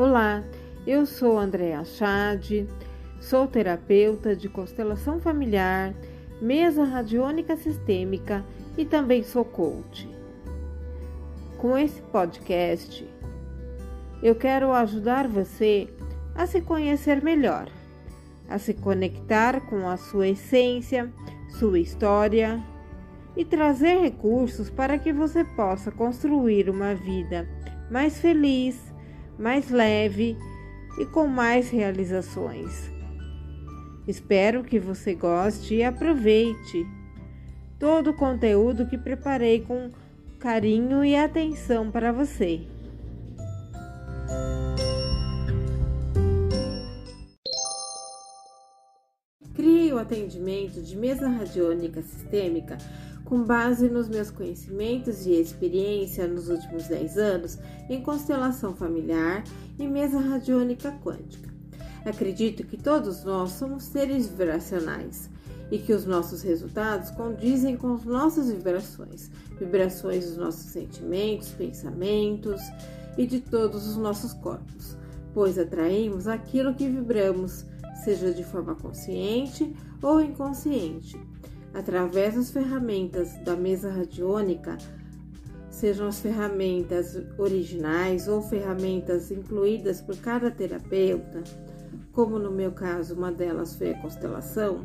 Olá, eu sou Andréa Chade, sou terapeuta de constelação familiar, mesa radiônica sistêmica e também sou coach. Com esse podcast, eu quero ajudar você a se conhecer melhor, a se conectar com a sua essência, sua história e trazer recursos para que você possa construir uma vida mais feliz mais leve e com mais realizações. Espero que você goste e aproveite todo o conteúdo que preparei com carinho e atenção para você. Criei o atendimento de mesa radiônica sistêmica com base nos meus conhecimentos e experiência nos últimos 10 anos em constelação familiar e mesa radiônica quântica. Acredito que todos nós somos seres vibracionais e que os nossos resultados condizem com as nossas vibrações, vibrações dos nossos sentimentos, pensamentos e de todos os nossos corpos, pois atraímos aquilo que vibramos, seja de forma consciente ou inconsciente através das ferramentas da mesa radiônica, sejam as ferramentas originais ou ferramentas incluídas por cada terapeuta, como no meu caso uma delas foi a constelação,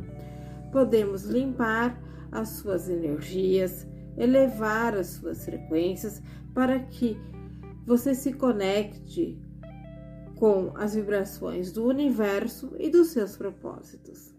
podemos limpar as suas energias, elevar as suas frequências para que você se conecte com as vibrações do universo e dos seus propósitos.